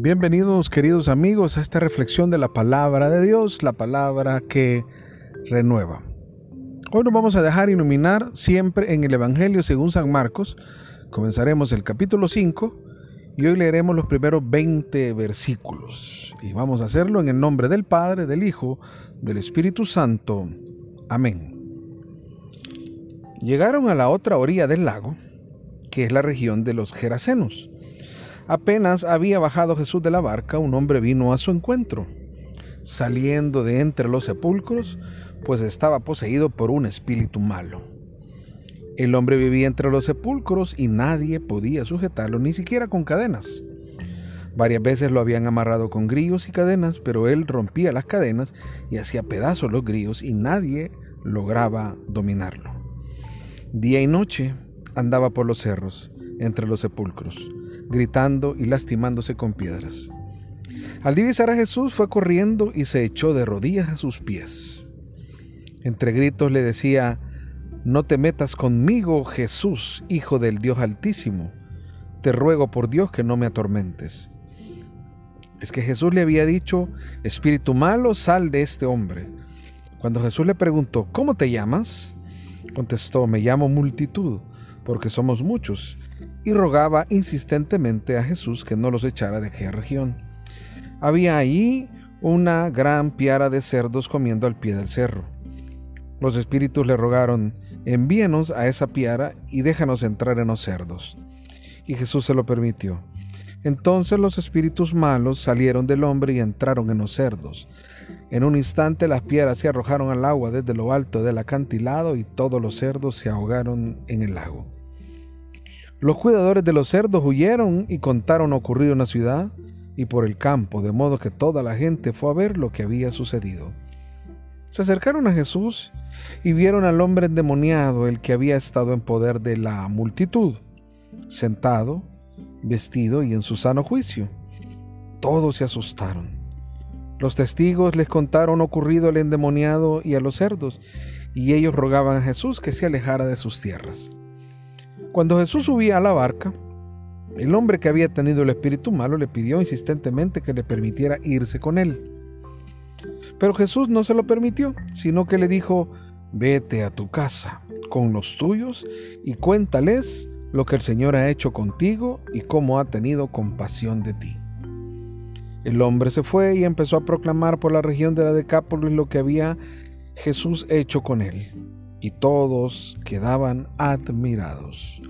Bienvenidos queridos amigos a esta reflexión de la palabra de Dios, la palabra que renueva. Hoy nos vamos a dejar iluminar siempre en el Evangelio según San Marcos. Comenzaremos el capítulo 5 y hoy leeremos los primeros 20 versículos. Y vamos a hacerlo en el nombre del Padre, del Hijo, del Espíritu Santo. Amén. Llegaron a la otra orilla del lago, que es la región de los Gerasenos. Apenas había bajado Jesús de la barca, un hombre vino a su encuentro. Saliendo de entre los sepulcros, pues estaba poseído por un espíritu malo. El hombre vivía entre los sepulcros y nadie podía sujetarlo, ni siquiera con cadenas. Varias veces lo habían amarrado con grillos y cadenas, pero él rompía las cadenas y hacía pedazos los grillos y nadie lograba dominarlo. Día y noche andaba por los cerros, entre los sepulcros, gritando y lastimándose con piedras. Al divisar a Jesús fue corriendo y se echó de rodillas a sus pies. Entre gritos le decía, No te metas conmigo, Jesús, Hijo del Dios Altísimo. Te ruego por Dios que no me atormentes. Es que Jesús le había dicho, Espíritu malo, sal de este hombre. Cuando Jesús le preguntó, ¿cómo te llamas? Contestó, me llamo multitud, porque somos muchos, y rogaba insistentemente a Jesús que no los echara de aquella región. Había allí una gran piara de cerdos comiendo al pie del cerro. Los espíritus le rogaron, envíenos a esa piara y déjanos entrar en los cerdos. Y Jesús se lo permitió. Entonces los espíritus malos salieron del hombre y entraron en los cerdos. En un instante las piedras se arrojaron al agua desde lo alto del acantilado y todos los cerdos se ahogaron en el lago. Los cuidadores de los cerdos huyeron y contaron lo ocurrido en la ciudad y por el campo, de modo que toda la gente fue a ver lo que había sucedido. Se acercaron a Jesús y vieron al hombre endemoniado, el que había estado en poder de la multitud, sentado, vestido y en su sano juicio. Todos se asustaron. Los testigos les contaron ocurrido al endemoniado y a los cerdos, y ellos rogaban a Jesús que se alejara de sus tierras. Cuando Jesús subía a la barca, el hombre que había tenido el espíritu malo le pidió insistentemente que le permitiera irse con él. Pero Jesús no se lo permitió, sino que le dijo, vete a tu casa con los tuyos y cuéntales lo que el Señor ha hecho contigo y cómo ha tenido compasión de ti. El hombre se fue y empezó a proclamar por la región de la Decápolis lo que había Jesús hecho con él, y todos quedaban admirados.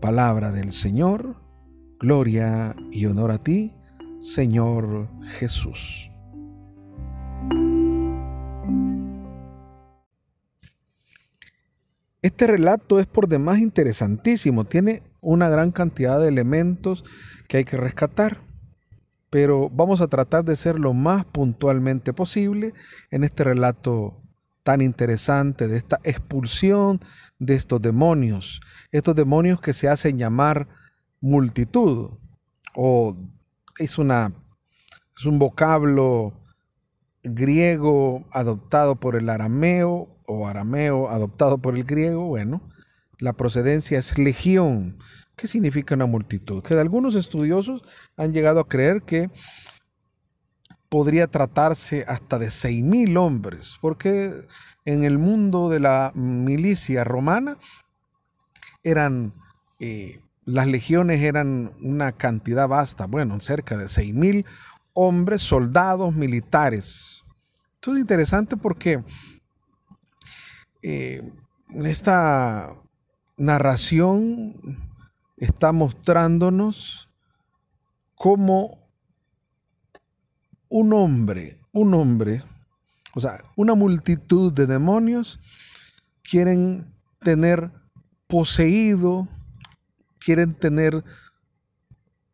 Palabra del Señor, gloria y honor a ti, Señor Jesús. Este relato es por demás interesantísimo, tiene una gran cantidad de elementos que hay que rescatar, pero vamos a tratar de ser lo más puntualmente posible en este relato tan interesante de esta expulsión de estos demonios, estos demonios que se hacen llamar multitud, o es, una, es un vocablo griego adoptado por el arameo o arameo adoptado por el griego, bueno, la procedencia es legión. ¿Qué significa una multitud? Que algunos estudiosos han llegado a creer que podría tratarse hasta de 6.000 hombres, porque en el mundo de la milicia romana eran, eh, las legiones eran una cantidad vasta, bueno, cerca de 6.000 hombres, soldados, militares. Esto es interesante porque eh, esta narración está mostrándonos cómo un hombre, un hombre, o sea, una multitud de demonios quieren tener poseído, quieren tener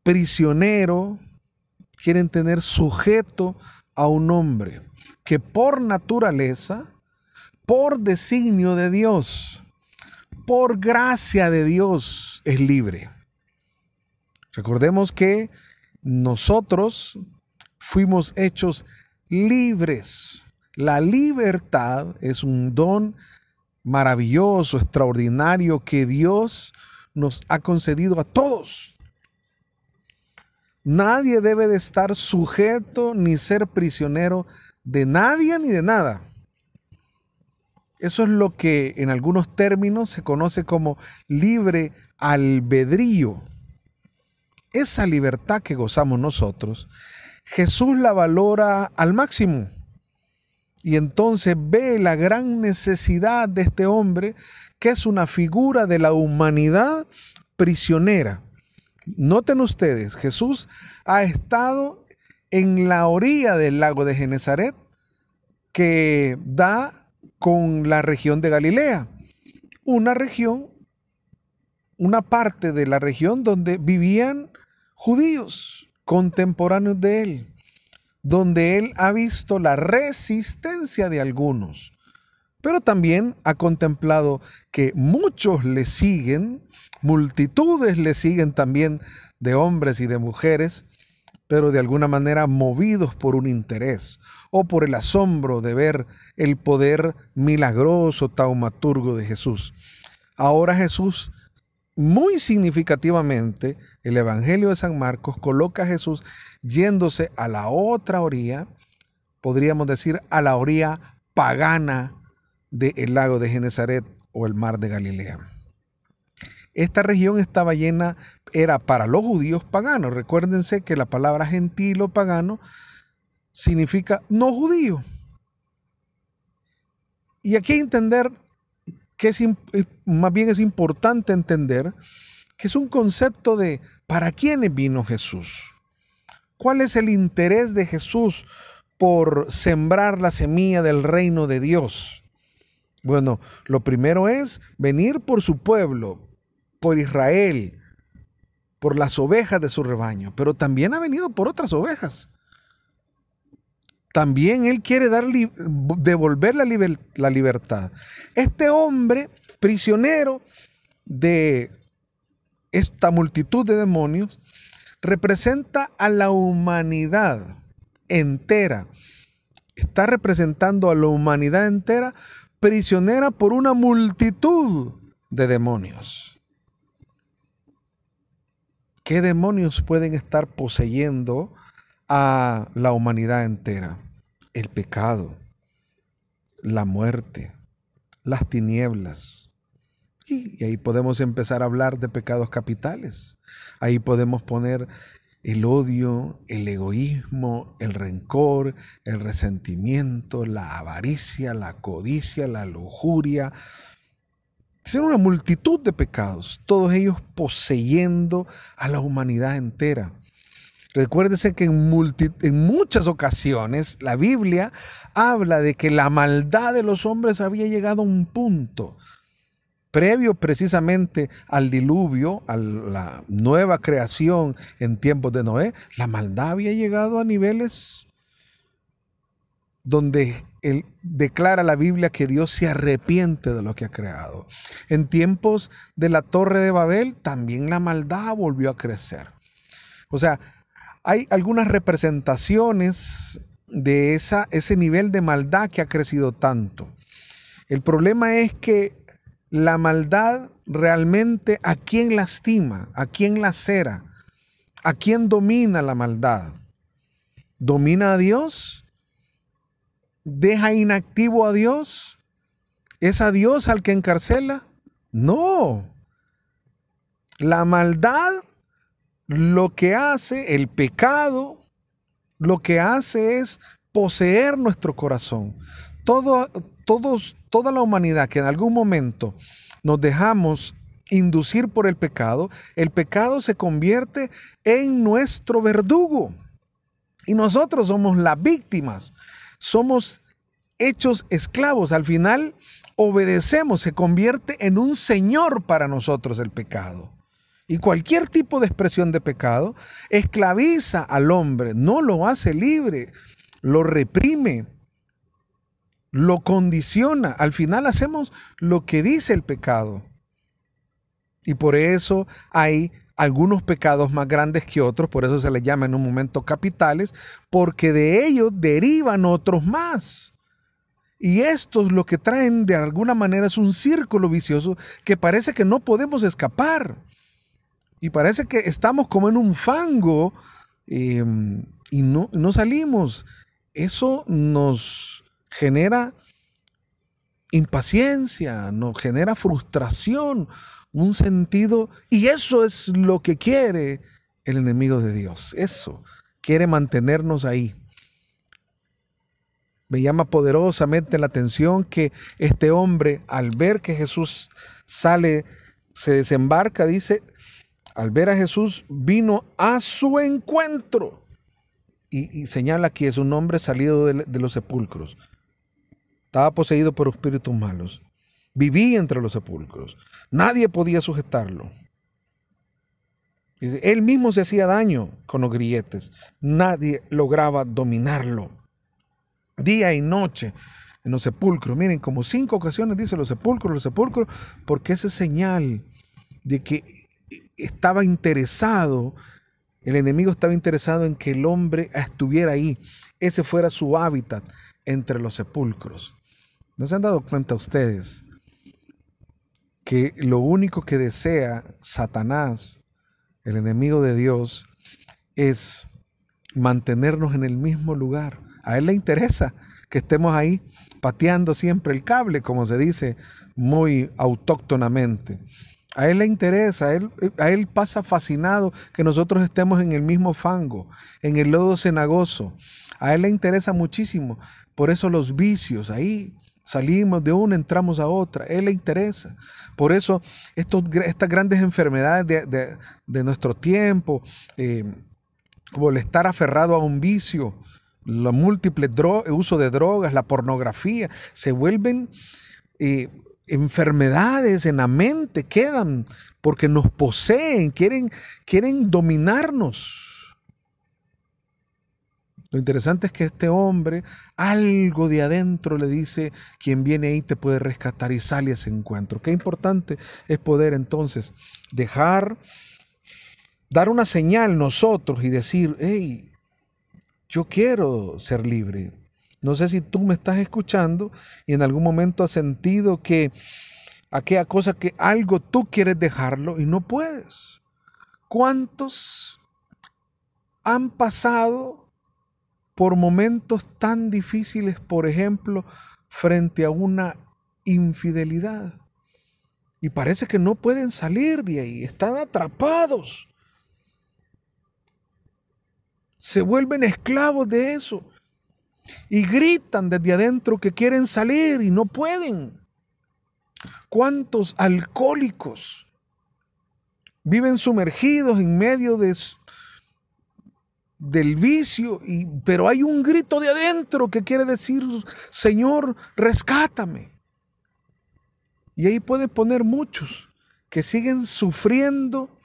prisionero, quieren tener sujeto a un hombre que por naturaleza por designio de Dios, por gracia de Dios, es libre. Recordemos que nosotros fuimos hechos libres. La libertad es un don maravilloso, extraordinario que Dios nos ha concedido a todos. Nadie debe de estar sujeto ni ser prisionero de nadie ni de nada. Eso es lo que en algunos términos se conoce como libre albedrío. Esa libertad que gozamos nosotros, Jesús la valora al máximo. Y entonces ve la gran necesidad de este hombre, que es una figura de la humanidad prisionera. Noten ustedes, Jesús ha estado en la orilla del lago de Genezaret, que da con la región de Galilea, una región, una parte de la región donde vivían judíos contemporáneos de él, donde él ha visto la resistencia de algunos, pero también ha contemplado que muchos le siguen, multitudes le siguen también de hombres y de mujeres, pero de alguna manera movidos por un interés o por el asombro de ver el poder milagroso, taumaturgo de Jesús. Ahora Jesús, muy significativamente, el Evangelio de San Marcos coloca a Jesús yéndose a la otra orilla, podríamos decir a la orilla pagana del lago de Genezaret o el mar de Galilea. Esta región estaba llena, era para los judíos paganos. Recuérdense que la palabra gentil o pagano significa no judío. Y aquí hay que entender que es, más bien es importante entender que es un concepto de para quiénes vino Jesús. ¿Cuál es el interés de Jesús por sembrar la semilla del reino de Dios? Bueno, lo primero es venir por su pueblo, por Israel, por las ovejas de su rebaño, pero también ha venido por otras ovejas. También Él quiere dar, devolver la, la libertad. Este hombre, prisionero de esta multitud de demonios, representa a la humanidad entera. Está representando a la humanidad entera prisionera por una multitud de demonios. ¿Qué demonios pueden estar poseyendo a la humanidad entera? El pecado, la muerte, las tinieblas. Y, ahí podemos empezar a hablar de pecados capitales. Ahí podemos poner el odio, el egoísmo, el rencor, el resentimiento, la avaricia, la codicia, la lujuria, son una multitud de pecados, todos ellos poseyendo a la humanidad entera. Recuérdese que en, en, muchas ocasiones la Biblia habla de que la maldad de los hombres había llegado a un punto previo precisamente al diluvio, a la nueva creación en tiempos de Noé. La maldad había llegado a niveles donde declara la Biblia que Dios se arrepiente de lo que ha creado. En tiempos de la torre de Babel también la maldad volvió a crecer. O sea, hay algunas representaciones de esa, ese nivel de maldad que ha crecido tanto. El problema es que la maldad realmente a quién lastima, a quién lacera, a quién domina la maldad. ¿Domina a Dios? deja inactivo a Dios? ¿Es a Dios al que encarcela? No. La maldad, lo que hace, el pecado, lo que hace es poseer nuestro corazón. Todo, todos, toda la humanidad que en algún momento nos dejamos inducir por el pecado, el pecado se convierte en nuestro verdugo. Y nosotros somos las víctimas somos hechos esclavos. Al final obedecemos, se convierte en un señor para nosotros el pecado. Y cualquier tipo de expresión de pecado esclaviza al hombre, no lo hace libre, lo reprime, lo condiciona. Al final hacemos lo que dice el pecado. Y por eso hay algunos pecados más grandes que otros, por eso se les llama en un momento capitales, porque de ellos derivan otros más. Y estos lo que traen de alguna manera es un círculo vicioso que parece que no podemos escapar. Y parece que estamos como en un fango em, y no, no salimos. Eso nos genera impaciencia, nos genera frustración, un sentido, y eso es lo que quiere el enemigo de Dios, eso, quiere mantenernos ahí. Me llama poderosamente la atención que este hombre, al ver que Jesús sale, se desembarca, dice, al ver a Jesús, vino a su encuentro. Y, señala que es un hombre salido de, de los sepulcros. Estaba poseído por espíritus malos. Vivía entre los sepulcros. Nadie podía sujetarlo. Él mismo se hacía daño con los grilletes. Nadie lograba dominarlo día y noche en los sepulcros. Miren, como cinco ocasiones dice los sepulcros, los sepulcros, porque esa señal de que estaba interesado, el enemigo estaba interesado en que el hombre estuviera ahí, ese fuera su hábitat entre los sepulcros. ¿No se han dado cuenta ustedes que lo único que desea Satanás, el enemigo de Dios, es mantenernos en el mismo lugar? A él le interesa que estemos ahí pateando siempre el cable, como se dice muy autóctonamente. A él le interesa, a él, a él pasa fascinado que nosotros estemos en el mismo fango, en el lodo cenagoso. A él le interesa muchísimo. Por eso los vicios, ahí salimos de una, entramos a otra. A él le interesa. Por eso estas grandes enfermedades de, nuestro tiempo, eh, como el estar aferrado a un vicio, los múltiples uso de drogas, la pornografía, se vuelven eh, enfermedades en la mente, quedan porque nos poseen, quieren, quieren dominarnos. Lo interesante es que este hombre, algo de adentro le dice, quien viene ahí te puede rescatar y sale a ese encuentro. Qué importante es poder entonces dejar, dar una señal nosotros y decir, hey, yo quiero ser libre. No sé si tú me estás escuchando y en algún momento has sentido que aquella cosa que algo tú quieres dejarlo y no puedes. ¿Cuántos han pasado por momentos tan difíciles, por ejemplo, frente a una infidelidad? Y parece que no pueden salir de ahí, están atrapados se vuelven esclavos de eso. Y gritan desde adentro que quieren salir y no pueden. ¿Cuántos alcohólicos viven sumergidos en medio de, del vicio, y, pero hay un grito de adentro que quiere decir, Señor, rescátame. Y ahí puede poner muchos que siguen sufriendo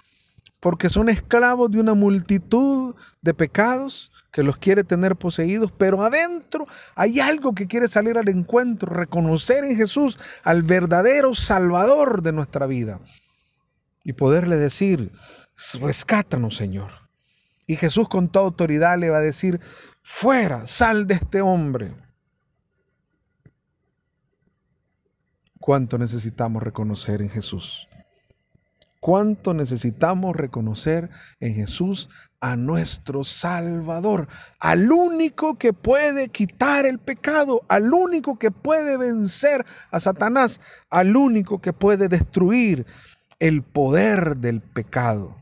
porque son esclavos de una multitud de pecados que los quiere tener poseídos, pero adentro hay algo que quiere salir al encuentro, reconocer en Jesús al verdadero Salvador de nuestra vida y poderle decir, rescátanos Señor. Y Jesús con toda autoridad le va a decir, fuera, sal de este hombre. ¿Cuánto necesitamos reconocer en Jesús? Cuánto necesitamos reconocer en Jesús a nuestro Salvador, al único que puede quitar el pecado, al único que puede vencer a Satanás, al único que puede destruir el poder del pecado.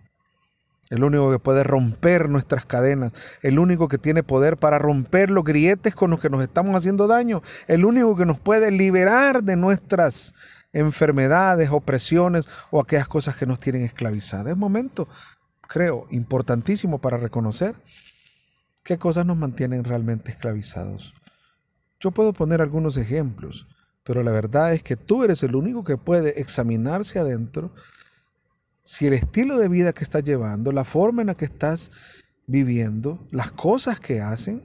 El único que puede romper nuestras cadenas, el único que tiene poder para romper los grietes con los que nos estamos haciendo daño, el único que nos puede liberar de nuestras enfermedades, opresiones o aquellas cosas que nos tienen esclavizadas. Es momento, creo, importantísimo para reconocer qué cosas nos mantienen realmente esclavizados. Yo puedo poner algunos ejemplos, pero la verdad es que tú eres el único que puede examinarse adentro si el estilo de vida que estás llevando, la forma en la que estás viviendo, las cosas que hacen,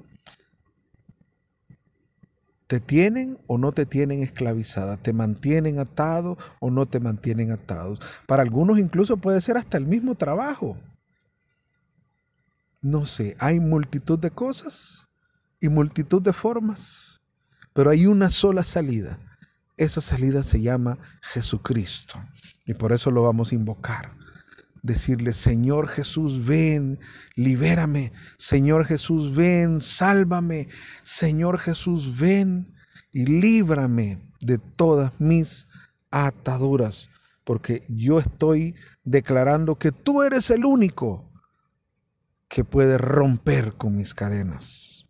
¿Te tienen o no te tienen esclavizada? ¿Te mantienen atado o no te mantienen atados? Para algunos incluso puede ser hasta el mismo trabajo. No sé, hay multitud de cosas y multitud de formas, pero hay una sola salida. Esa salida se llama Jesucristo y por eso lo vamos a invocar. Decirle, Señor Jesús, ven, libérame. Señor Jesús, ven, sálvame. Señor Jesús, ven y líbrame de todas mis ataduras, porque yo estoy declarando que tú eres el único que puede romper con mis cadenas.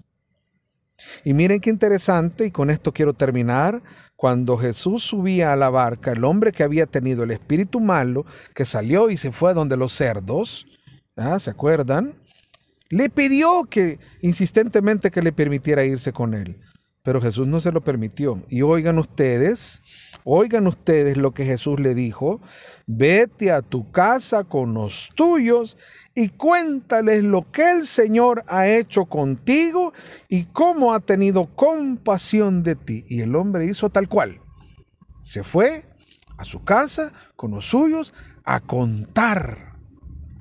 Y miren qué interesante, y con esto quiero terminar, cuando Jesús subía a la barca, el hombre que había tenido el espíritu malo, que salió y se fue donde los cerdos, ¿ah? ¿se acuerdan? Le pidió que insistentemente que le permitiera irse con él, pero Jesús no se lo permitió. Y oigan ustedes, oigan ustedes lo que Jesús le dijo, vete a tu casa con los tuyos y cuéntales lo que el Señor ha hecho contigo y cómo ha tenido compasión de ti. Y el hombre hizo tal cual. Se fue a su casa con los suyos a contar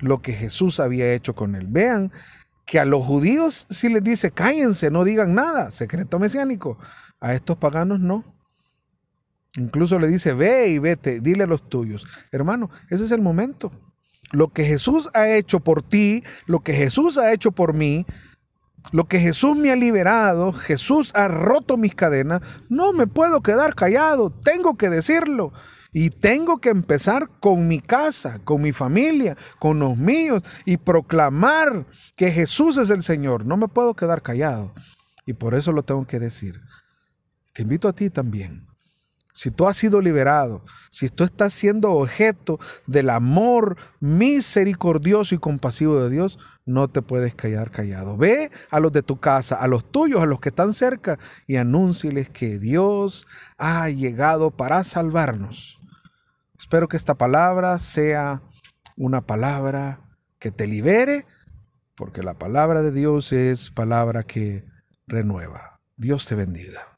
lo que Jesús había hecho con él. Vean que a los judíos sí les dice, cállense, no digan nada, secreto mesiánico. A estos paganos no. Incluso le dice, ve y vete, dile a los tuyos. Hermano, ese es el momento lo que Jesús ha hecho por ti, lo que Jesús ha hecho por mí, lo que Jesús me ha liberado, Jesús ha roto mis cadenas, no me puedo quedar callado, tengo que decirlo. Y tengo que empezar con mi casa, con mi familia, con los míos y proclamar que Jesús es el Señor. No me puedo quedar callado. Y por eso lo tengo que decir. Te invito a ti también si tú has sido liberado, si tú estás siendo objeto del amor misericordioso y compasivo de Dios, no te puedes callar callado. Ve a los de tu casa, a los tuyos, a los que están cerca y anúnciles que Dios ha llegado para salvarnos. Espero que esta palabra sea una palabra que te libere, porque la palabra de Dios es palabra que renueva. Dios te bendiga.